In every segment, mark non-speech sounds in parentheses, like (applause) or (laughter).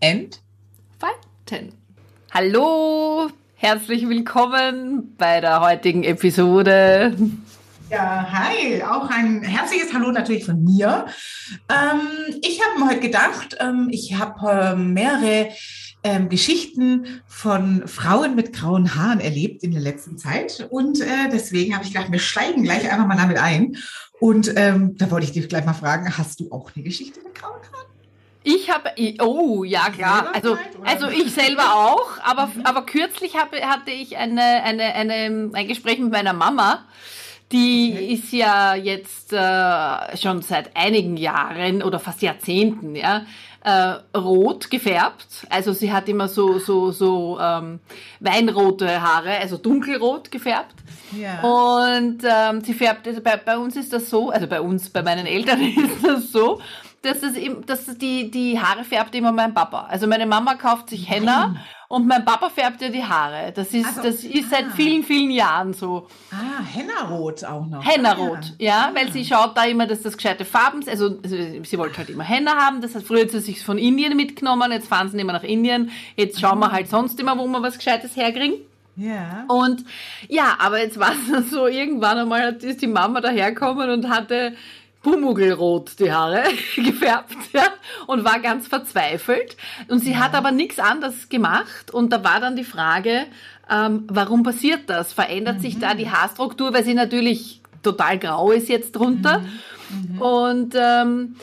entfalten. Hallo, herzlich willkommen bei der heutigen Episode. Ja, hi, auch ein herzliches Hallo natürlich von mir. Ähm, ich habe mir heute gedacht, ähm, ich habe ähm, mehrere ähm, Geschichten von Frauen mit grauen Haaren erlebt in der letzten Zeit und äh, deswegen habe ich gedacht, wir steigen gleich einfach mal damit ein. Und ähm, da wollte ich dich gleich mal fragen, hast du auch eine Geschichte mit grauen Haaren? Ich habe, oh ja klar, also, also ich selber auch, aber, aber kürzlich hab, hatte ich eine, eine, eine, ein Gespräch mit meiner Mama, die okay. ist ja jetzt äh, schon seit einigen Jahren oder fast Jahrzehnten, ja, äh, rot gefärbt. Also sie hat immer so so so ähm, weinrote Haare, also dunkelrot gefärbt. Ja. Und ähm, sie färbt, also bei, bei uns ist das so, also bei uns, bei meinen Eltern (laughs) ist das so, dass, es, dass die, die Haare färbt immer mein Papa. Also meine Mama kauft sich Henna Nein. und mein Papa färbt ihr die Haare. Das ist, also, das ist ah. seit vielen, vielen Jahren so. Ah, Henna-Rot auch noch. Henna-Rot, ja, ja ah. weil sie schaut da immer, dass das gescheite Farben, also, also sie wollte halt immer Henna haben. Das hat früher hat sie sich von Indien mitgenommen, jetzt fahren sie immer nach Indien. Jetzt schauen wir ah. halt sonst immer, wo wir was Gescheites herkriegen. Ja. Und ja, aber jetzt war es (laughs) so, irgendwann einmal ist die Mama daherkommen und hatte Pumugelrot die Haare (laughs) gefärbt ja, und war ganz verzweifelt. Und sie ja. hat aber nichts anderes gemacht. Und da war dann die Frage, ähm, warum passiert das? Verändert mhm. sich da die Haarstruktur, weil sie natürlich total grau ist jetzt drunter. Mhm. Mhm. Und ähm,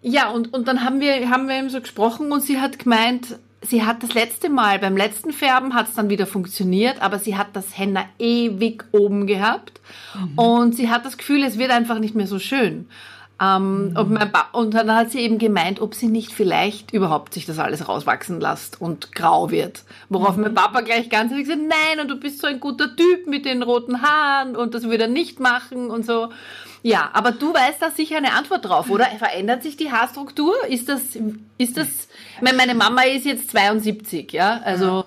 ja, und, und dann haben wir, haben wir eben so gesprochen und sie hat gemeint, sie hat das letzte Mal, beim letzten Färben hat es dann wieder funktioniert, aber sie hat das Henna ewig oben gehabt mhm. und sie hat das Gefühl, es wird einfach nicht mehr so schön. Ähm, mhm. und, und, dann hat sie eben gemeint, ob sie nicht vielleicht überhaupt sich das alles rauswachsen lässt und grau wird. Worauf mhm. mein Papa gleich ganz ehrlich gesagt, nein, und du bist so ein guter Typ mit den roten Haaren und das würde er nicht machen und so. Ja, aber du weißt da sicher eine Antwort drauf, oder? Verändert sich die Haarstruktur? Ist das, ist das, meine Mama ist jetzt 72, ja, also.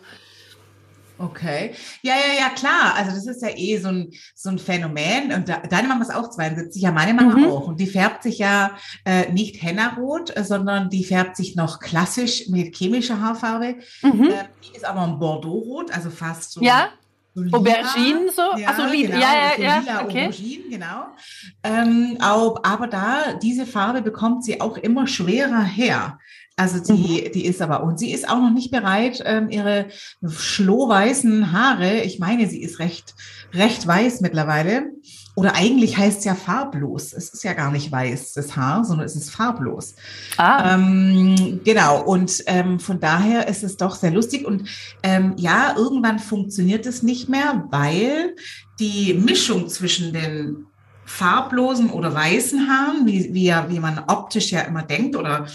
Okay. Ja, ja, ja, klar. Also das ist ja eh so ein, so ein Phänomen. Und da, deine Mama ist auch 72, ja, meine Mama mhm. auch. Und die färbt sich ja äh, nicht hennarot, sondern die färbt sich noch klassisch mit chemischer Haarfarbe. Mhm. Äh, die ist aber ein Bordeaux-Rot, also fast so ja? So Aubergine so? Ja, also lila, genau, ja, ja, ja. Lila okay. Aubergine, genau. Ähm, auch, aber da, diese Farbe bekommt sie auch immer schwerer her. Also die, mhm. die ist aber, und sie ist auch noch nicht bereit, ähm, ihre schlohweißen Haare, ich meine, sie ist recht, recht weiß mittlerweile. Oder eigentlich heißt es ja farblos. Es ist ja gar nicht weiß, das Haar, sondern es ist farblos. Ah. Ähm, genau, und ähm, von daher ist es doch sehr lustig. Und ähm, ja, irgendwann funktioniert es nicht mehr, weil die Mischung zwischen den farblosen oder weißen Haaren, wie, wie, ja, wie man optisch ja immer denkt, oder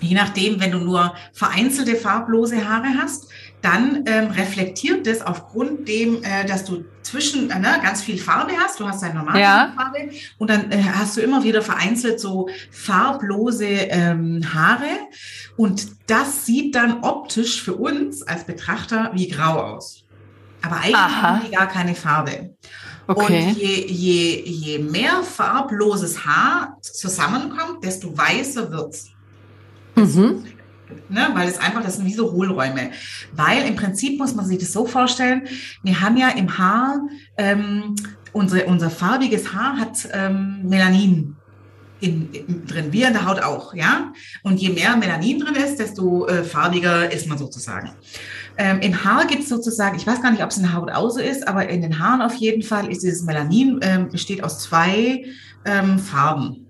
je nachdem, wenn du nur vereinzelte farblose Haare hast, dann ähm, reflektiert das aufgrund dem, äh, dass du zwischen äh, ne, ganz viel Farbe hast, du hast deine normale ja. Farbe und dann äh, hast du immer wieder vereinzelt so farblose ähm, Haare und das sieht dann optisch für uns als Betrachter wie grau aus. Aber eigentlich Aha. haben die gar keine Farbe. Okay. Und je, je, je mehr farbloses Haar zusammenkommt, desto weißer wird's. Mhm. Ne, weil es einfach, das sind wie so Hohlräume. Weil im Prinzip muss man sich das so vorstellen, wir haben ja im Haar, ähm, unsere, unser farbiges Haar hat ähm, Melanin in, in, drin, wie in der Haut auch, ja. Und je mehr Melanin drin ist, desto äh, farbiger ist man sozusagen. Ähm, Im Haar gibt es sozusagen, ich weiß gar nicht, ob es in der Haut auch so ist, aber in den Haaren auf jeden Fall ist dieses Melanin, ähm, besteht aus zwei ähm, Farben.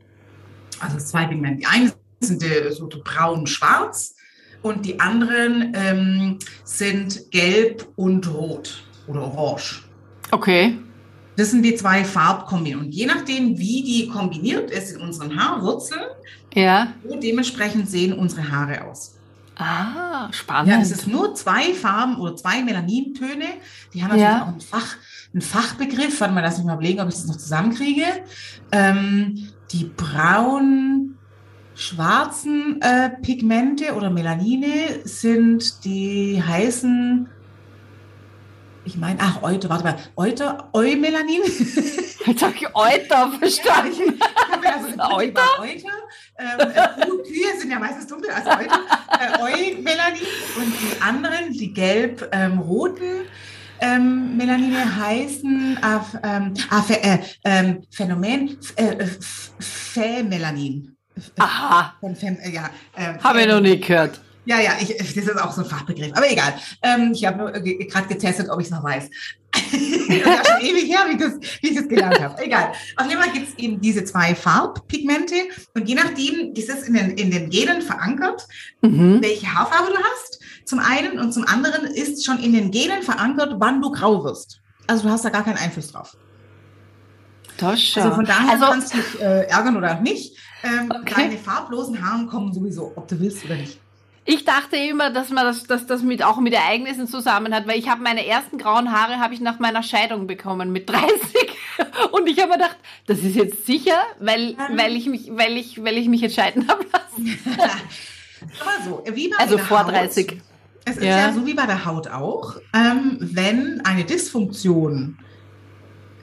Also zwei Pigmente. Die eine so braun-schwarz und die anderen ähm, sind gelb und rot oder orange. Okay. Das sind die zwei Farbkombinationen. Und je nachdem, wie die kombiniert ist in unseren Haarwurzeln, ja. so dementsprechend sehen unsere Haare aus. Ah, spannend. Ja, es ist nur zwei Farben oder zwei Melanintöne. Die haben natürlich ja. auch einen, Fach, einen Fachbegriff. Warte mal, lass mich mal überlegen, ob ich das noch zusammenkriege. Ähm, die braun schwarzen äh, Pigmente oder Melanine sind die heißen ich meine, ach, Euter, warte mal, Euter, Eumelanin? (laughs) Jetzt habe ich Euter verstanden. Ja, also Euter? Euter. Ähm, äh, Kühe sind ja meistens dunkel, also Euter, äh, Eumelanin. Und die anderen, die gelb-roten, ähm, Melanine heißen äh, ähm, ah, äh, äh, Phänomen äh, Aha. Äh, ja, äh, Habe ich noch nie gehört. Ja, ja, ich, das ist auch so ein Fachbegriff. Aber egal. Ähm, ich habe nur gerade getestet, ob ich es noch weiß. (laughs) das ist schon ewig her, wie, das, wie ich das gelernt habe. Egal. Auf jeden Fall gibt es eben diese zwei Farbpigmente. Und je nachdem ist es in den, in den Genen verankert, mhm. welche Haarfarbe du hast. Zum einen und zum anderen ist schon in den Genen verankert, wann du grau wirst. Also du hast da gar keinen Einfluss drauf. Schon. Also von daher also, kannst du dich äh, ärgern oder nicht. Ähm, okay. Deine farblosen Haare kommen sowieso, ob du willst oder nicht. Ich dachte immer, dass man das, dass das mit, auch mit Ereignissen zusammen hat, weil ich habe meine ersten grauen Haare habe ich nach meiner Scheidung bekommen mit 30 (laughs) und ich habe mir gedacht, das ist jetzt sicher, weil, mhm. weil ich mich, weil ich, weil ich mich jetzt scheiden habe lassen. (laughs) Aber so, wie bei also vor 30. Haut, es ist ja. ja. so wie bei der Haut auch, ähm, wenn eine Dysfunktion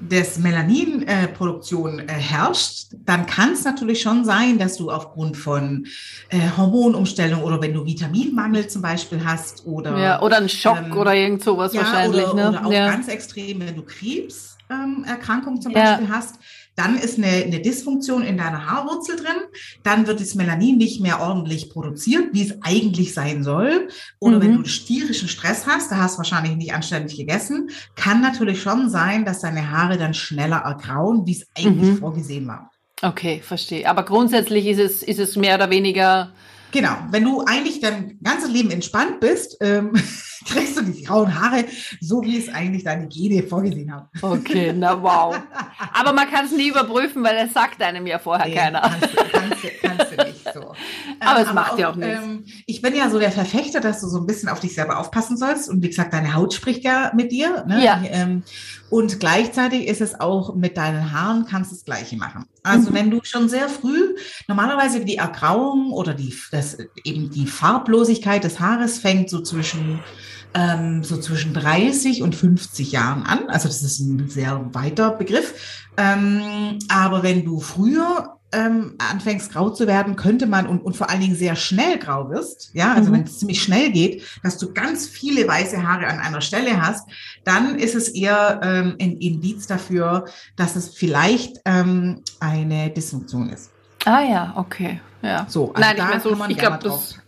des Melaninproduktion äh, äh, herrscht, dann kann es natürlich schon sein, dass du aufgrund von äh, Hormonumstellung oder wenn du Vitaminmangel zum Beispiel hast oder ja, oder ein Schock ähm, oder irgend sowas ja, wahrscheinlich, oder, ne? oder auch ja. ganz extrem, wenn du Krebserkrankung ähm, zum Beispiel hast, dann ist eine, eine Dysfunktion in deiner Haarwurzel drin. Dann wird das Melanin nicht mehr ordentlich produziert, wie es eigentlich sein soll. Oder mhm. wenn du stierischen Stress hast, da hast du wahrscheinlich nicht anständig gegessen, kann natürlich schon sein, dass deine Haare dann schneller ergrauen, wie es eigentlich mhm. vorgesehen war. Okay, verstehe. Aber grundsätzlich ist es, ist es mehr oder weniger. Genau. Wenn du eigentlich dein ganzes Leben entspannt bist, ähm, (laughs) kriegst du die grauen Haare, so wie es eigentlich deine Gene vorgesehen haben. Okay, na (laughs) wow. Aber man kann es nie überprüfen, weil es sagt einem ja vorher nee, keiner. Kannst kannst, kannst so. (laughs) Aber ähm, es macht ja auch nichts. Ähm, ich bin ja so der Verfechter, dass du so ein bisschen auf dich selber aufpassen sollst. Und wie gesagt, deine Haut spricht ja mit dir. Ne? Ja. Ähm, und gleichzeitig ist es auch mit deinen Haaren, kannst du das Gleiche machen. Also mhm. wenn du schon sehr früh, normalerweise die Ergrauung oder die, das, eben die Farblosigkeit des Haares fängt so zwischen ähm, so zwischen 30 und 50 Jahren an. Also das ist ein sehr weiter Begriff. Ähm, aber wenn du früher ähm, anfängst grau zu werden, könnte man und, und vor allen Dingen sehr schnell grau wirst, ja, also mhm. wenn es ziemlich schnell geht, dass du ganz viele weiße Haare an einer Stelle hast, dann ist es eher ähm, ein Indiz dafür, dass es vielleicht ähm, eine Dysfunktion ist. Ah ja, okay, ja. So, also Nein, da ich, mein, so, ich glaube, das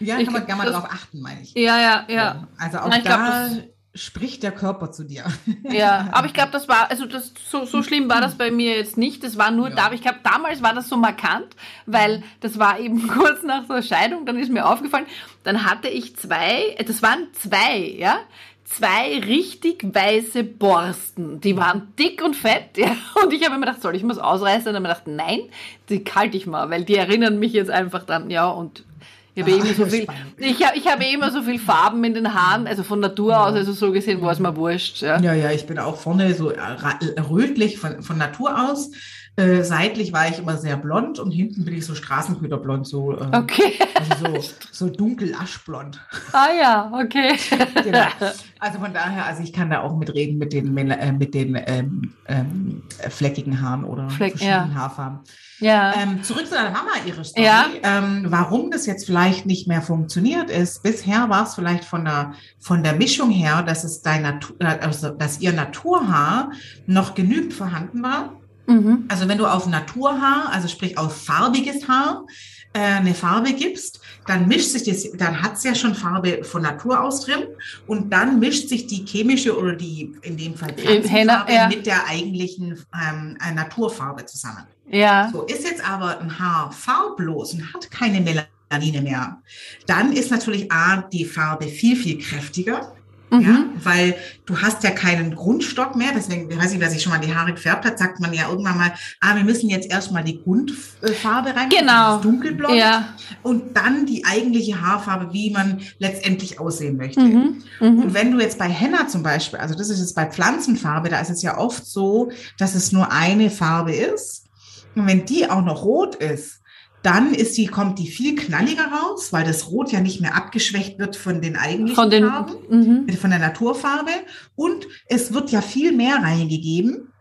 ja, kann man, kann man darauf achten, meine ich. Ja, ja, ja. Also auch Na, da glaub, spricht der Körper zu dir. Ja, aber ich glaube, das war, also das, so, so schlimm war das bei mir jetzt nicht. Das war nur ja. da, aber ich glaube, damals war das so markant, weil das war eben (laughs) kurz nach der Scheidung, dann ist mir aufgefallen, dann hatte ich zwei, das waren zwei, ja, zwei richtig weiße Borsten. Die waren dick und fett, (laughs) ja. Und ich habe mir gedacht, soll ich mal ausreißen? Und dann habe ich gedacht, nein, die kalte ich mal, weil die erinnern mich jetzt einfach dann, ja, und ich habe, ah, so viel, ich, hab, ich habe immer so viel Farben in den Haaren, also von Natur ja. aus, also so gesehen war es mir wurscht. Ja. ja, ja, ich bin auch vorne so rötlich von, von Natur aus. Äh, seitlich war ich immer sehr blond und hinten bin ich so Straßenköderblond, so, äh, okay. also so, (laughs) so dunkel aschblond. Ah ja, okay. (laughs) genau. Also von daher, also ich kann da auch mitreden mit den, äh, mit den ähm, ähm, fleckigen Haaren oder Fleck, verschiedenen ja. Haarfarben. Ja. Ähm, zurück zu deiner Mama, ihre Story. Ja. Ähm, warum das jetzt vielleicht nicht mehr funktioniert ist, bisher war es vielleicht von der, von der Mischung her, dass es dein Natur, äh, also, dass ihr Naturhaar noch genügend vorhanden war. Mhm. Also wenn du auf Naturhaar, also sprich auf farbiges Haar, äh, eine Farbe gibst, dann mischt sich das, dann hat es ja schon Farbe von Natur aus drin und dann mischt sich die chemische oder die, in dem Fall Pflanzenfarbe, ja. mit der eigentlichen ähm, äh, Naturfarbe zusammen. Ja. So ist jetzt aber ein Haar farblos und hat keine Melanine mehr. Dann ist natürlich A, die Farbe viel, viel kräftiger. Mhm. Ja, weil du hast ja keinen Grundstock mehr, deswegen, ich weiß nicht, wer sich schon mal die Haare gefärbt hat, sagt man ja irgendwann mal, ah, wir müssen jetzt erstmal die Grundfarbe rein, genau. dunkelblond ja. und dann die eigentliche Haarfarbe, wie man letztendlich aussehen möchte. Mhm. Mhm. Und wenn du jetzt bei Henna zum Beispiel, also das ist jetzt bei Pflanzenfarbe, da ist es ja oft so, dass es nur eine Farbe ist. Und wenn die auch noch rot ist, dann ist die, kommt die viel knalliger raus, weil das Rot ja nicht mehr abgeschwächt wird von den eigentlichen von den, Farben, mhm. von der Naturfarbe. Und es wird ja viel mehr reingegeben,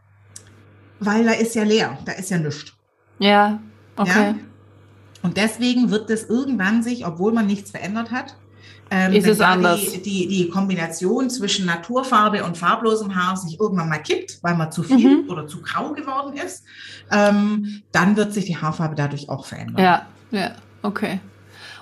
weil da ist ja leer, da ist ja nichts. Ja, okay. Ja? Und deswegen wird das irgendwann sich, obwohl man nichts verändert hat, ähm, ist es anders. Die, die, die, Kombination zwischen Naturfarbe und farblosem Haar sich irgendwann mal kippt, weil man zu viel mhm. oder zu grau geworden ist, ähm, dann wird sich die Haarfarbe dadurch auch verändern. Ja, ja, okay.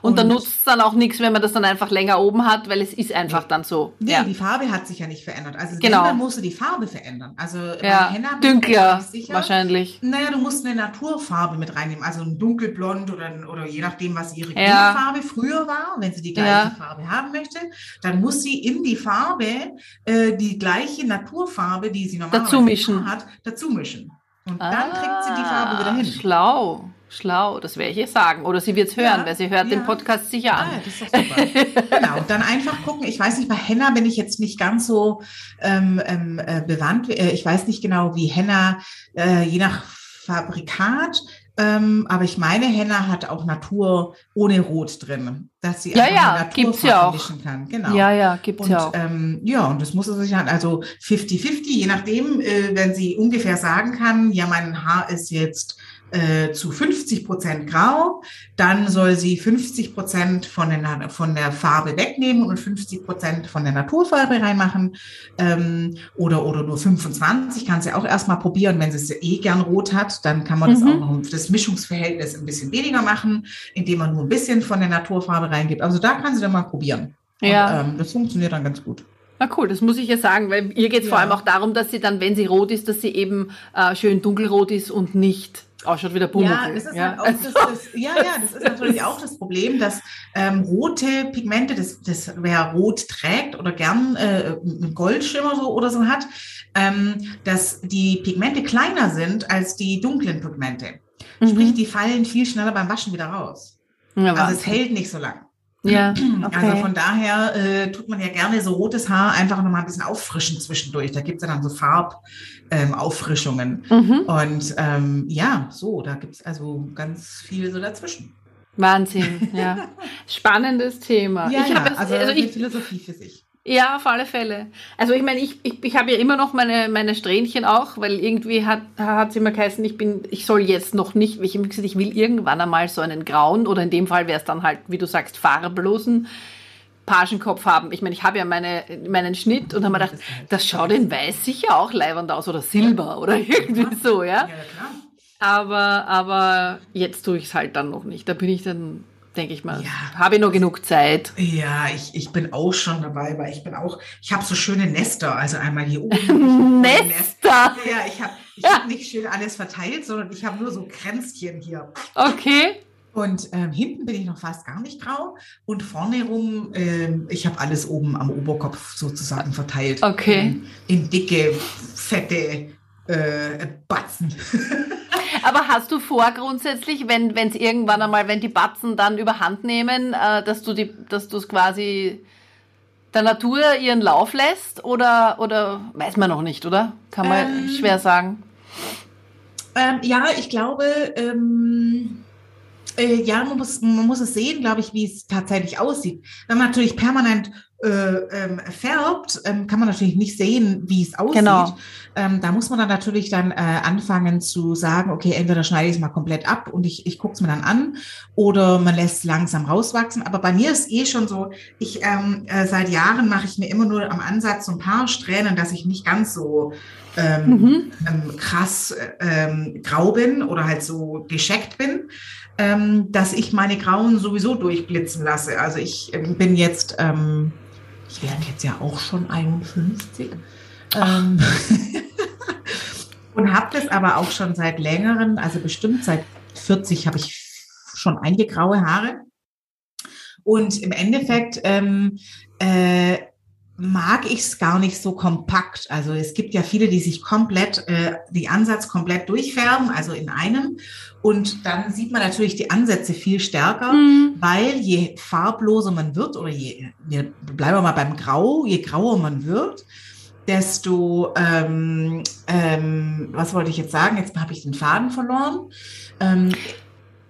Und, und dann nutzt es dann auch nichts, wenn man das dann einfach länger oben hat, weil es ist einfach dann so. Nee, ja. die Farbe hat sich ja nicht verändert. Also genau. dann musst du die Farbe verändern. Also ja, Henna dünkler wahrscheinlich. Naja, du musst eine Naturfarbe mit reinnehmen, also ein dunkelblond oder, oder je nachdem, was ihre ja. Farbe früher war. Wenn sie die gleiche ja. Farbe haben möchte, dann muss sie in die Farbe äh, die gleiche Naturfarbe, die sie normalerweise dazu hat, dazu mischen. Und ah, dann kriegt sie die Farbe wieder hin. Schlau. Schlau, das werde ich ihr sagen. Oder sie wird es hören, ja, weil sie hört ja. den Podcast sicher an. Ah, das ist super. (laughs) genau, und dann einfach gucken. Ich weiß nicht, bei Henna bin ich jetzt nicht ganz so ähm, ähm, äh, bewandt. Äh, ich weiß nicht genau, wie Henna, äh, je nach Fabrikat, ähm, aber ich meine, Henna hat auch Natur ohne Rot drin, dass sie ja, ja, gibt's ja auch. kann. Genau. Ja, ja, gibt's und, ja auch. Ähm, ja, und das muss er sich halt, also 50-50, je nachdem, äh, wenn sie ungefähr sagen kann, ja, mein Haar ist jetzt äh, zu 50 Prozent grau, dann soll sie 50 Prozent von, der, von der Farbe wegnehmen und 50 Prozent von der Naturfarbe reinmachen ähm, oder, oder nur 25, kann sie auch erstmal probieren, wenn sie es eh gern rot hat, dann kann man mhm. das auch noch, das Mischungsverhältnis ein bisschen weniger machen, indem man nur ein bisschen von der Naturfarbe reingibt. Also da kann sie dann mal probieren. Ja. Und, ähm, das funktioniert dann ganz gut. Na cool, das muss ich ja sagen, weil ihr geht es ja. vor allem auch darum, dass sie dann, wenn sie rot ist, dass sie eben äh, schön dunkelrot ist und nicht ausschaut wie der Ja, das ist ja. Halt auch das, das, ja, ja, das ist natürlich auch das Problem, dass ähm, rote Pigmente, das, das wer rot trägt oder gern äh, einen Goldschimmer so oder so hat, ähm, dass die Pigmente kleiner sind als die dunklen Pigmente. Mhm. Sprich, die fallen viel schneller beim Waschen wieder raus. Ja, also es hält nicht so lang. Ja, okay. Also von daher äh, tut man ja gerne so rotes Haar einfach nochmal ein bisschen auffrischen zwischendurch. Da gibt es ja dann so Farbauffrischungen. Ähm, mhm. Und ähm, ja, so, da gibt es also ganz viel so dazwischen. Wahnsinn, ja. (laughs) Spannendes Thema. Ja, ich ja, also, also ich, Philosophie für sich. Ja, auf alle Fälle. Also ich meine, ich, ich, ich habe ja immer noch meine, meine Strähnchen auch, weil irgendwie hat hat sie immer geheißen, ich bin, ich soll jetzt noch nicht, ich habe gesagt, ich will irgendwann einmal so einen grauen oder in dem Fall wäre es dann halt, wie du sagst, farblosen Pagenkopf haben. Ich meine, ich habe ja meine, meinen Schnitt und habe mir gedacht, das schaut in weiß sicher auch leibend aus oder silber oder (laughs) irgendwie so, ja. ja klar. Aber, aber jetzt tue ich es halt dann noch nicht. Da bin ich dann denke ich mal. Ja. Habe ich noch genug Zeit? Ja, ich, ich bin auch schon dabei, weil ich bin auch, ich habe so schöne Nester, also einmal hier oben. (laughs) Nester? Ja, ich habe ich ja. hab nicht schön alles verteilt, sondern ich habe nur so Kränzchen hier. Okay. Und ähm, hinten bin ich noch fast gar nicht grau und vorne rum, ähm, ich habe alles oben am Oberkopf sozusagen verteilt. Okay. In, in dicke, fette äh, Batzen. (laughs) Aber hast du vor grundsätzlich, wenn es irgendwann einmal, wenn die Batzen dann überhand nehmen, äh, dass du die, dass du es quasi der Natur ihren Lauf lässt oder, oder weiß man noch nicht, oder? Kann man ähm, schwer sagen. Ähm, ja, ich glaube, ähm, äh, ja, man muss, man muss es sehen, glaube ich, wie es tatsächlich aussieht. Wenn man natürlich permanent ähm, färbt, ähm, kann man natürlich nicht sehen, wie es aussieht. Genau. Ähm, da muss man dann natürlich dann äh, anfangen zu sagen, okay, entweder schneide ich es mal komplett ab und ich, ich gucke es mir dann an oder man lässt es langsam rauswachsen. Aber bei mir ist eh schon so, ich ähm, äh, seit Jahren mache ich mir immer nur am Ansatz so ein paar Strähnen, dass ich nicht ganz so ähm, mhm. ähm, krass ähm, grau bin oder halt so gescheckt bin, ähm, dass ich meine Grauen sowieso durchblitzen lasse. Also ich ähm, bin jetzt ähm, ich werde jetzt ja auch schon 51. Ähm, (laughs) und habe das aber auch schon seit längerem, also bestimmt seit 40 habe ich schon einige graue Haare. Und im Endeffekt ähm, äh, mag ich es gar nicht so kompakt. Also es gibt ja viele, die sich komplett, äh, die Ansatz komplett durchfärben, also in einem. Und dann sieht man natürlich die Ansätze viel stärker, mhm. weil je farbloser man wird oder je, wir bleiben wir mal beim Grau, je grauer man wird, desto, ähm, ähm, was wollte ich jetzt sagen? Jetzt habe ich den Faden verloren. Ähm,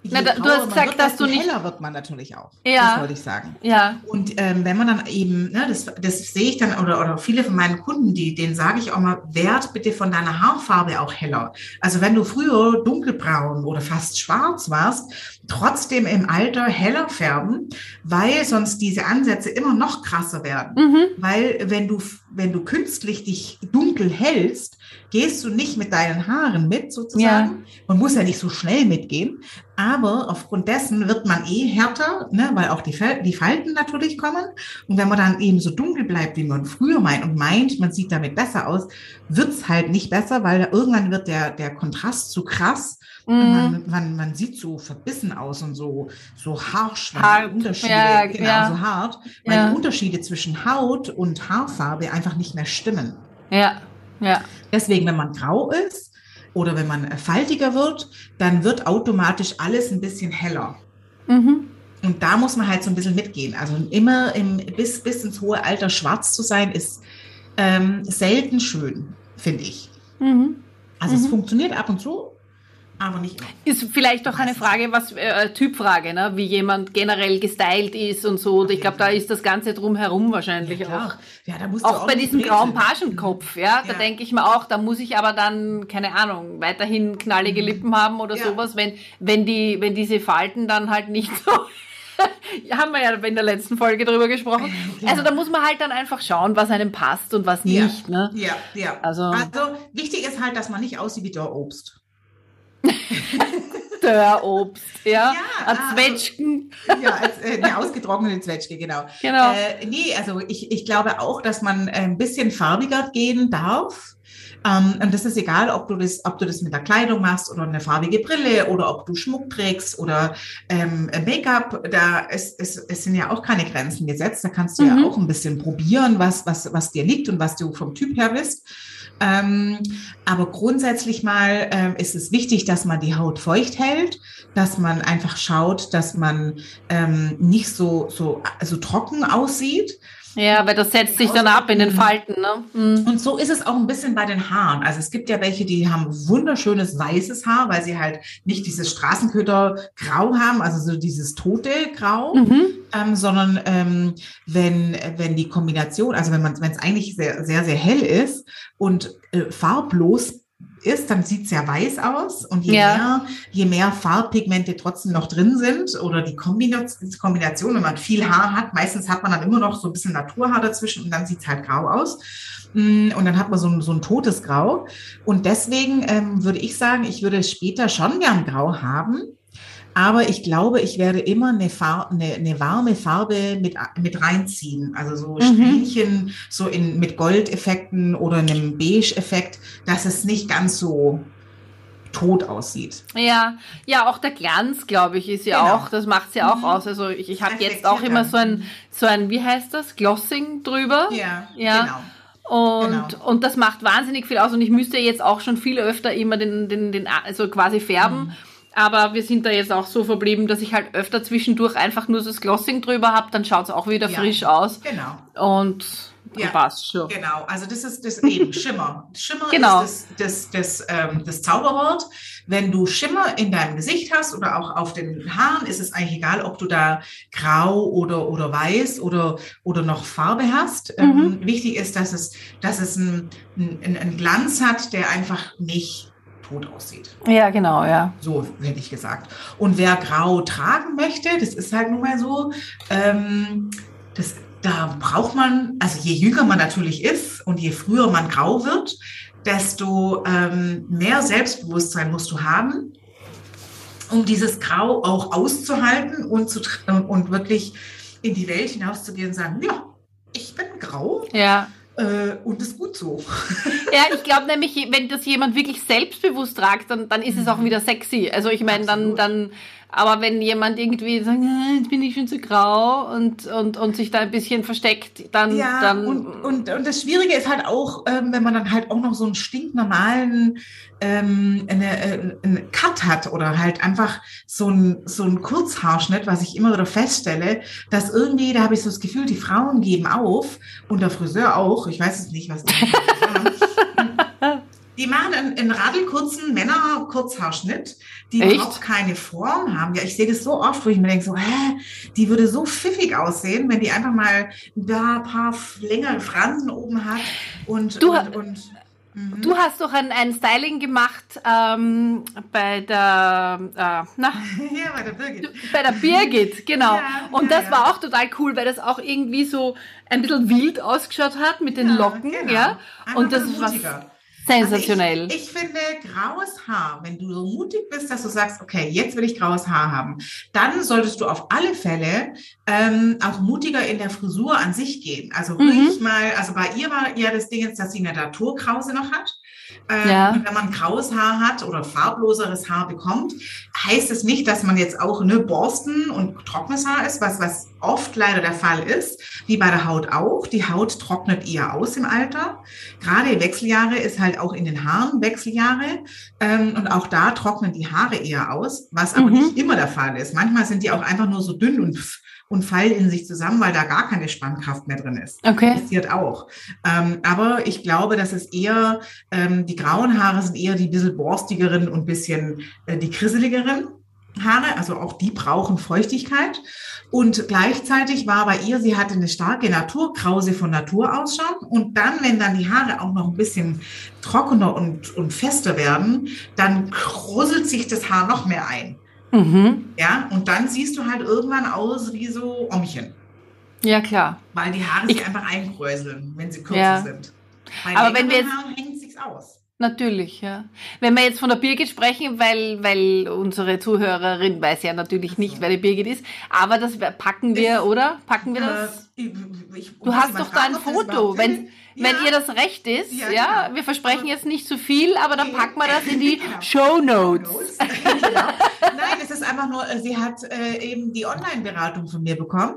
na, da, du hast gesagt, wird, dass du nicht. heller wird man natürlich auch. Ja. Das wollte ich sagen. Ja. Und ähm, wenn man dann eben, ne, das, das sehe ich dann, oder, oder viele von meinen Kunden, die, denen sage ich auch mal, werd bitte von deiner Haarfarbe auch heller. Also wenn du früher dunkelbraun oder fast schwarz warst, trotzdem im Alter heller färben, weil sonst diese Ansätze immer noch krasser werden. Mhm. Weil wenn du, wenn du künstlich dich dunkel hältst, gehst du nicht mit deinen Haaren mit sozusagen. Ja. Man muss ja nicht so schnell mitgehen, aber aufgrund dessen wird man eh härter, ne, weil auch die, die Falten natürlich kommen. Und wenn man dann eben so dunkel bleibt, wie man früher meint und meint, man sieht damit besser aus, wird's halt nicht besser, weil irgendwann wird der, der Kontrast zu krass Mhm. Man, man, man, sieht so verbissen aus und so, so harsch, hart. Unterschiede, ja, genau, ja. so hart, weil ja. die Unterschiede zwischen Haut und Haarfarbe einfach nicht mehr stimmen. Ja, ja. Deswegen, wenn man grau ist oder wenn man faltiger wird, dann wird automatisch alles ein bisschen heller. Mhm. Und da muss man halt so ein bisschen mitgehen. Also immer im, bis, bis ins hohe Alter schwarz zu sein, ist ähm, selten schön, finde ich. Mhm. Also mhm. es funktioniert ab und zu, aber nicht immer. Ist vielleicht auch eine Frage, was äh, Typfrage, ne? wie jemand generell gestylt ist und so. Ich glaube, da ist das Ganze drumherum wahrscheinlich ja, auch. Ja, da musst auch, auch bei diesem grauen Pagenkopf, ja, ja. da denke ich mir auch, da muss ich aber dann, keine Ahnung, weiterhin knallige mhm. Lippen haben oder ja. sowas, wenn, wenn, die, wenn diese Falten dann halt nicht so (laughs) haben wir ja in der letzten Folge drüber gesprochen. Ja. Also da muss man halt dann einfach schauen, was einem passt und was nicht. Ja, ne? ja, ja. Also, also wichtig ist halt, dass man nicht aussieht wie der Obst. (laughs) Dörrobst, ja, ja als ah, Zwetschgen. Also, ja, als äh, eine ausgetrocknete Zwetschge, genau. genau. Äh, nee, also ich, ich glaube auch, dass man ein bisschen farbiger gehen darf. Ähm, und das ist egal, ob du das, ob du das mit der Kleidung machst oder eine farbige Brille oder ob du Schmuck trägst oder ähm, Make-up. Da ist, ist, es sind ja auch keine Grenzen gesetzt. Da kannst du mhm. ja auch ein bisschen probieren, was, was, was dir liegt und was du vom Typ her bist. Ähm, aber grundsätzlich mal ähm, ist es wichtig, dass man die Haut feucht hält, dass man einfach schaut, dass man ähm, nicht so, so, so trocken aussieht. Ja, weil das setzt sich dann ab in den Falten. Ne? Mhm. Und so ist es auch ein bisschen bei den Haaren. Also es gibt ja welche, die haben wunderschönes weißes Haar, weil sie halt nicht dieses Straßenköter-Grau haben, also so dieses tote Grau, mhm. ähm, sondern ähm, wenn, wenn die Kombination, also wenn man, wenn es eigentlich sehr, sehr, sehr hell ist und äh, farblos ist, dann sieht es ja weiß aus. Und je, ja. mehr, je mehr Farbpigmente trotzdem noch drin sind oder die Kombination, wenn man viel Haar hat, meistens hat man dann immer noch so ein bisschen Naturhaar dazwischen und dann sieht es halt grau aus. Mm, und dann hat man so ein, so ein totes Grau. Und deswegen ähm, würde ich sagen, ich würde später schon gern grau haben. Aber ich glaube, ich werde immer eine, Farbe, eine, eine warme Farbe mit, mit reinziehen. Also so mhm. Strähnchen, so in, mit Goldeffekten oder einem Beige-Effekt, dass es nicht ganz so tot aussieht. Ja, ja, auch der Glanz, glaube ich, ist ja genau. auch, das macht es ja auch mhm. aus. Also ich, ich habe jetzt auch immer so ein, so ein, wie heißt das, Glossing drüber. Ja, ja. genau. Und, genau. und das macht wahnsinnig viel aus. Und ich müsste jetzt auch schon viel öfter immer den, den, den also quasi färben. Mhm. Aber wir sind da jetzt auch so verblieben, dass ich halt öfter zwischendurch einfach nur das Glossing drüber habe, dann schaut es auch wieder ja, frisch aus. Genau. Und ja, passt schon. Genau, also das ist das eben Schimmer. Schimmer genau. ist das, das, das, ähm, das Zauberwort. Wenn du Schimmer in deinem Gesicht hast oder auch auf den Haaren, ist es eigentlich egal, ob du da grau oder, oder weiß oder, oder noch Farbe hast. Ähm, mhm. Ähm, wichtig ist, dass es, dass es einen ein Glanz hat, der einfach nicht tot aussieht. Ja, genau, ja. So hätte ich gesagt. Und wer grau tragen möchte, das ist halt nun mal so, ähm, das, da braucht man, also je jünger man natürlich ist und je früher man grau wird, desto ähm, mehr Selbstbewusstsein musst du haben, um dieses Grau auch auszuhalten und, zu, und wirklich in die Welt hinauszugehen und sagen, ja, ich bin grau. Ja. Äh, und ist gut so. Ja, ich glaube nämlich, wenn das jemand wirklich selbstbewusst tragt, dann, dann ist es auch mhm. wieder sexy. Also ich meine, dann, dann Aber wenn jemand irgendwie sagt, jetzt bin ich schon zu grau und, und, und sich da ein bisschen versteckt, dann. Ja, dann und, und, und das Schwierige ist halt auch, ähm, wenn man dann halt auch noch so einen stinknormalen ähm, eine, äh, eine Cut hat oder halt einfach so ein, so ein Kurzhaarschnitt, was ich immer wieder feststelle, dass irgendwie, da habe ich so das Gefühl, die Frauen geben auf und der Friseur auch, ich weiß es nicht, was die (laughs) Die machen einen, einen radelkurzen Männer-Kurzhaarschnitt, die Echt? überhaupt keine Form haben. Ja, ich sehe das so oft, wo ich mir denke, so, hä, die würde so pfiffig aussehen, wenn die einfach mal ein paar längere Fransen oben hat und, du, und, und mhm. Du hast doch ein, ein Styling gemacht ähm, bei der, äh, na, (laughs) ja, bei der Birgit. Bei der Birgit, genau. Ja, und ja, das war auch total cool, weil das auch irgendwie so ein bisschen wild ausgeschaut hat mit den Locken, genau. ja. Einfach und das war Sensationell. Also ich, ich, finde, graues Haar, wenn du so mutig bist, dass du sagst, okay, jetzt will ich graues Haar haben, dann solltest du auf alle Fälle ähm, auch mutiger in der Frisur an sich gehen. Also ruhig mhm. mal, also bei ihr war ja das Ding jetzt, dass sie eine Naturkrause noch hat. Ähm, ja. Wenn man graues Haar hat oder farbloseres Haar bekommt, heißt es nicht, dass man jetzt auch ne Borsten und trockenes Haar ist, was, was oft leider der Fall ist, wie bei der Haut auch. Die Haut trocknet eher aus im Alter. Gerade Wechseljahre ist halt auch in den Haaren Wechseljahre. Ähm, und auch da trocknen die Haare eher aus, was aber mhm. nicht immer der Fall ist. Manchmal sind die auch einfach nur so dünn und und fallen in sich zusammen, weil da gar keine Spannkraft mehr drin ist. Okay. Passiert auch. Ähm, aber ich glaube, dass es eher, ähm, die grauen Haare sind eher die bisschen borstigeren und bisschen äh, die krisseligeren. Haare, also auch die brauchen Feuchtigkeit. Und gleichzeitig war bei ihr, sie hatte eine starke Naturkrause von Natur aus schon. Und dann, wenn dann die Haare auch noch ein bisschen trockener und, und fester werden, dann krusselt sich das Haar noch mehr ein. Mhm. Ja, und dann siehst du halt irgendwann aus wie so Ommchen. Ja, klar. Weil die Haare sich einfach einkräuseln, wenn sie kürzer ja. sind. Bei Aber wenn wir jetzt, Haaren hängt sich's aus. Natürlich, ja. Wenn wir jetzt von der Birgit sprechen, weil, weil unsere Zuhörerin weiß ja natürlich nicht, wer die Birgit ist, aber das packen wir, ich, oder? Packen wir das? Äh, ich, ich, du hast doch da ein Foto. Wenn, ja. Wenn ihr das recht ist, ja, ja genau. wir versprechen jetzt nicht zu viel, aber dann packen wir das in die (laughs) genau. Show Notes. (laughs) genau. Nein, ist einfach nur, sie hat äh, eben die Online-Beratung von mir bekommen,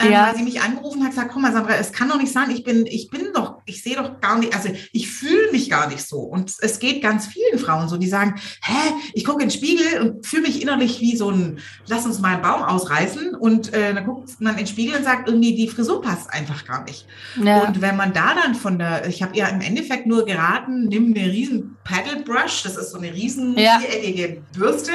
ähm, ja. weil sie mich angerufen hat, gesagt, komm mal Sandra, es kann doch nicht sein, ich bin, ich bin doch, ich sehe doch gar nicht, also ich fühle mich gar nicht so. Und es geht ganz vielen Frauen so, die sagen, hä, ich gucke in den Spiegel und fühle mich innerlich wie so ein, lass uns mal einen Baum ausreißen und äh, dann guckt man in den Spiegel und sagt, irgendwie die Frisur passt einfach gar nicht. Ja. Und wenn man da dann von der, ich habe ihr im Endeffekt nur geraten, nimm eine riesen Paddle Brush, das ist so eine riesen ja. viereckige Bürste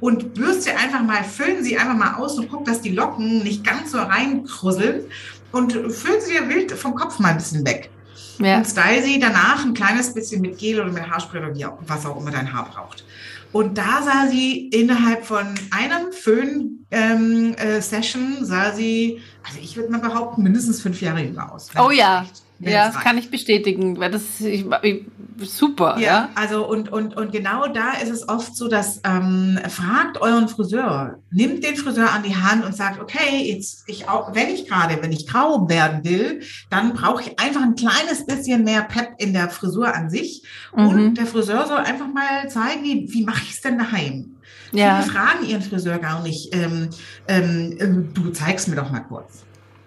und bürste einfach mal, füllen sie einfach mal aus und guck, dass die Locken nicht ganz so reinkrusseln und füllen sie dir wild vom Kopf mal ein bisschen weg. Ja. Und style sie danach ein kleines bisschen mit Gel oder mit Haarspray oder wie auch, was auch immer dein Haar braucht. Und da sah sie innerhalb von einem Föhn-Session, ähm, äh, sah sie, also ich würde mal behaupten, mindestens fünf Jahre jünger aus. Oh ja. Reicht. Ja, das kann ich bestätigen, weil das ich, ich, super. Ja, ja, also und, und, und genau da ist es oft so, dass ähm, fragt euren Friseur, nimmt den Friseur an die Hand und sagt, okay, jetzt ich auch, wenn ich gerade, wenn ich grau werden will, dann brauche ich einfach ein kleines bisschen mehr Pep in der Frisur an sich. Mhm. Und der Friseur soll einfach mal zeigen, wie, wie mache ich es denn daheim? Ja. Viele fragen ihren Friseur gar nicht, ähm, ähm du zeigst mir doch mal kurz.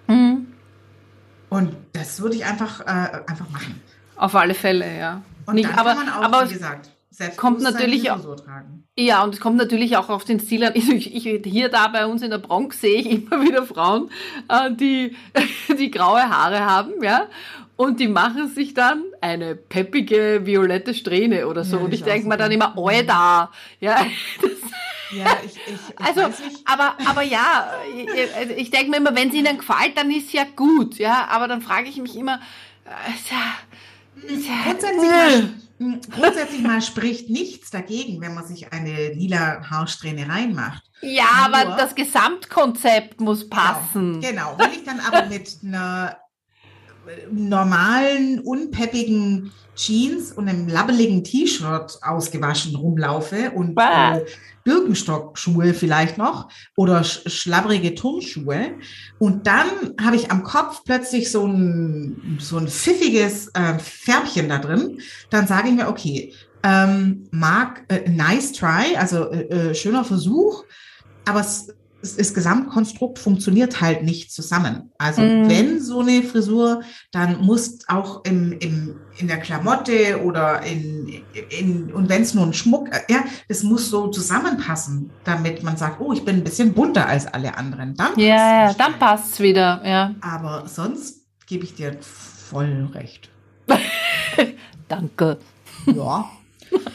Mhm. Und das würde ich einfach, äh, einfach machen. Auf alle Fälle, ja. Und Nicht, dann aber, kann man auch, aber wie gesagt, kommt natürlich auch, ja, und es kommt natürlich auch auf den Stil an. (laughs) Ich, ich, hier da bei uns in der Bronx sehe ich immer (laughs) wieder Frauen, äh, die, (laughs) die graue Haare haben, ja. Und die machen sich dann eine peppige violette Strähne oder so. Ja, und ich denke mir dann immer, da. Ja, das, ja, ich, ich, ich also, aber, aber ja, ich, ich denke mir immer, wenn es ihnen gefällt, dann ist ja gut, ja. Aber dann frage ich mich immer, äh, grundsätzlich, mal, hm, grundsätzlich mal spricht nichts dagegen, wenn man sich eine lila Haarsträhne reinmacht. Ja, Nur, aber das Gesamtkonzept muss genau, passen. Genau, genau. Wenn ich dann aber mit einer normalen, unpeppigen Jeans und einem labbeligen T-Shirt ausgewaschen rumlaufe und äh, Birkenstockschuhe vielleicht noch oder sch schlabbrige Turnschuhe. Und dann habe ich am Kopf plötzlich so ein, so ein pfiffiges äh, Färbchen da drin. Dann sage ich mir, okay, ähm, mag, äh, nice try, also äh, äh schöner Versuch. aber es, das Gesamtkonstrukt funktioniert halt nicht zusammen. Also mm. wenn so eine Frisur, dann muss auch im, im, in der Klamotte oder in, in und wenn es nur ein Schmuck, äh, ja, das muss so zusammenpassen, damit man sagt, oh, ich bin ein bisschen bunter als alle anderen. Dann ja, ja, dann passt es wieder, ja. Aber sonst gebe ich dir voll recht. (laughs) Danke. Ja,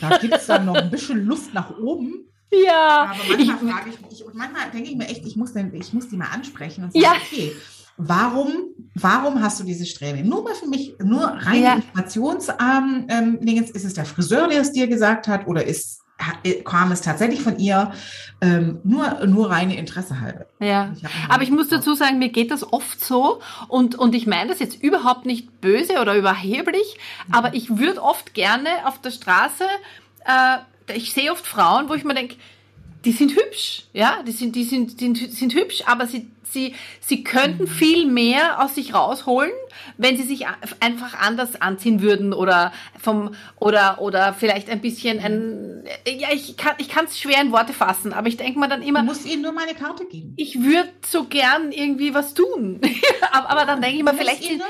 da gibt es dann noch ein bisschen Luft nach oben. Ja. Aber manchmal ich, frage ich mich, manchmal denke ich mir echt, ich muss, den, ich muss die mal ansprechen und sagen, ja. okay, warum, warum hast du diese Strähne? Nur mal für mich, nur rein ja. Informations, ähm, ist es der Friseur, der es dir gesagt hat, oder ist äh, kam es tatsächlich von ihr ähm, nur, nur reine Interesse halber. Ja, ich aber ich muss dazu sagen, mir geht das oft so und, und ich meine das jetzt überhaupt nicht böse oder überheblich, mhm. aber ich würde oft gerne auf der Straße, äh, ich sehe oft Frauen, wo ich mir denke, die sind hübsch, ja, die sind, die sind, sind, sind hübsch, aber sie, sie, sie könnten mhm. viel mehr aus sich rausholen, wenn sie sich einfach anders anziehen würden oder vom, oder, oder vielleicht ein bisschen ein, ja, ich kann, ich kann es schwer in Worte fassen, aber ich denke mir dann immer. Du musst ihnen nur meine Karte geben. Ich würde so gern irgendwie was tun. (laughs) aber, aber, dann denke ich mir, vielleicht. Ihnen,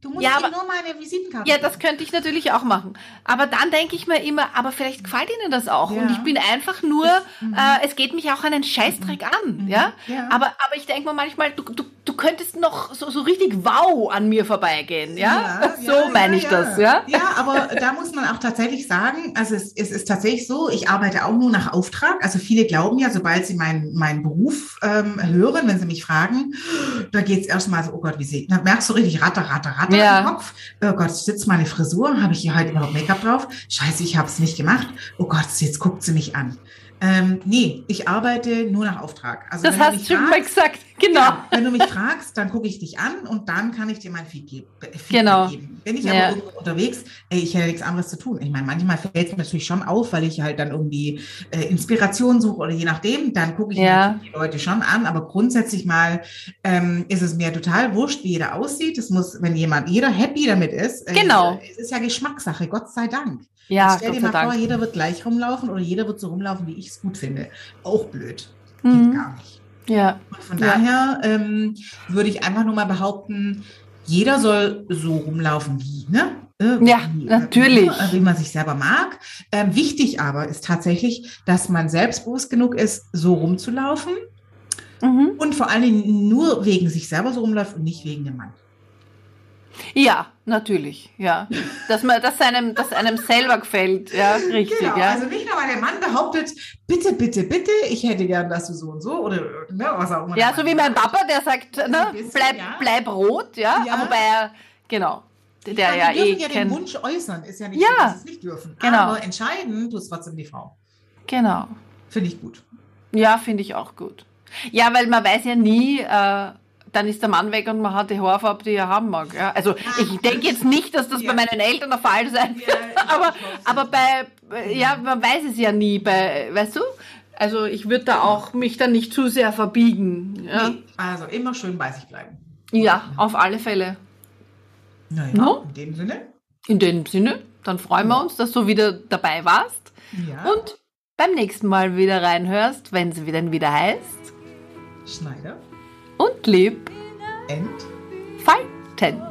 Du musst ja, aber, nur meine Visitenkarte. Ja, das könnte ich natürlich auch machen. Aber dann denke ich mir immer, aber vielleicht gefällt Ihnen das auch. Ja. Und ich bin einfach nur, das, mhm. äh, es geht mich auch einen Scheißdreck mhm. an. Mhm. Ja? ja? Aber, aber ich denke mir manchmal, du, du, du könntest noch so, so richtig wow an mir vorbeigehen. Ja, ja (laughs) so meine ich das. Ja? ja, aber da muss man auch tatsächlich sagen, also es, es, ist tatsächlich so, ich arbeite auch nur nach Auftrag. Also viele glauben ja, sobald sie meinen meinen Beruf ähm, hören, wenn sie mich fragen, da geht es erstmal so, oh Gott, wie sie, da merkst du richtig ratter, ratter, ratter ja. im Kopf. Oh Gott, sitzt meine Frisur, habe ich hier heute überhaupt Make-up drauf? Scheiße, ich habe es nicht gemacht. Oh Gott, jetzt guckt sie mich an. Ähm, nee, ich arbeite nur nach Auftrag. Also das hast du schon mal gesagt, (laughs) genau. Ja, wenn du mich fragst, dann gucke ich dich an und dann kann ich dir mein Feedback, Feedback genau. geben. Bin ich ja. aber irgendwo unterwegs, ey, ich hätte nichts anderes zu tun. Ich meine, manchmal fällt es mir natürlich schon auf, weil ich halt dann irgendwie äh, Inspiration suche oder je nachdem, dann gucke ich ja. mir die Leute schon an, aber grundsätzlich mal ähm, ist es mir total wurscht, wie jeder aussieht. Es muss, wenn jemand, jeder happy damit ist, äh, genau. es ist ja Geschmackssache, Gott sei Dank. Ja, stell dir mal Dank. vor, jeder wird gleich rumlaufen oder jeder wird so rumlaufen, wie ich es gut finde. Auch blöd. Geht mhm. gar nicht. Ja. Und von ja. daher ähm, würde ich einfach nur mal behaupten, jeder soll so rumlaufen wie, ne? Äh, ja, wie, natürlich. Wie, wie man sich selber mag. Ähm, wichtig aber ist tatsächlich, dass man selbstbewusst genug ist, so rumzulaufen. Mhm. Und vor allen Dingen nur wegen sich selber so rumläuft und nicht wegen dem Mann. Ja, natürlich, ja. Dass man, dass einem, dass einem selber gefällt, ja, richtig, genau, ja. Also nicht nur, weil der Mann behauptet, bitte, bitte, bitte, ich hätte gern, dass du so und so oder ne, was auch immer. Ja, so wie mein Papa, der sagt, ne, bisschen, bleib, ja. bleib rot, ja, ja. aber bei, genau. Der ja, ja die dürfen eh ja den Wunsch äußern, ist ja nicht, ja, so, dass es nicht dürfen. Genau. Aber entscheiden tut es trotzdem die Frau. Genau. Finde ich gut. Ja, finde ich auch gut. Ja, weil man weiß ja nie, äh, dann ist der Mann weg und man hat die Haarfarbe, die er haben mag. Ja? Also ich denke jetzt nicht, dass das ja. bei meinen Eltern der Fall sein wird, ja, (laughs) aber, aber bei, ja, man weiß es ja nie, bei, weißt du? Also ich würde da auch mich dann nicht zu sehr verbiegen. Ja? Nee, also immer schön bei sich bleiben. Ja, auf alle Fälle. Naja, no? in dem Sinne. In dem Sinne, dann freuen wir uns, dass du wieder dabei warst und beim nächsten Mal wieder reinhörst, wenn es dann wieder heißt. Schneider und lieb entfalten.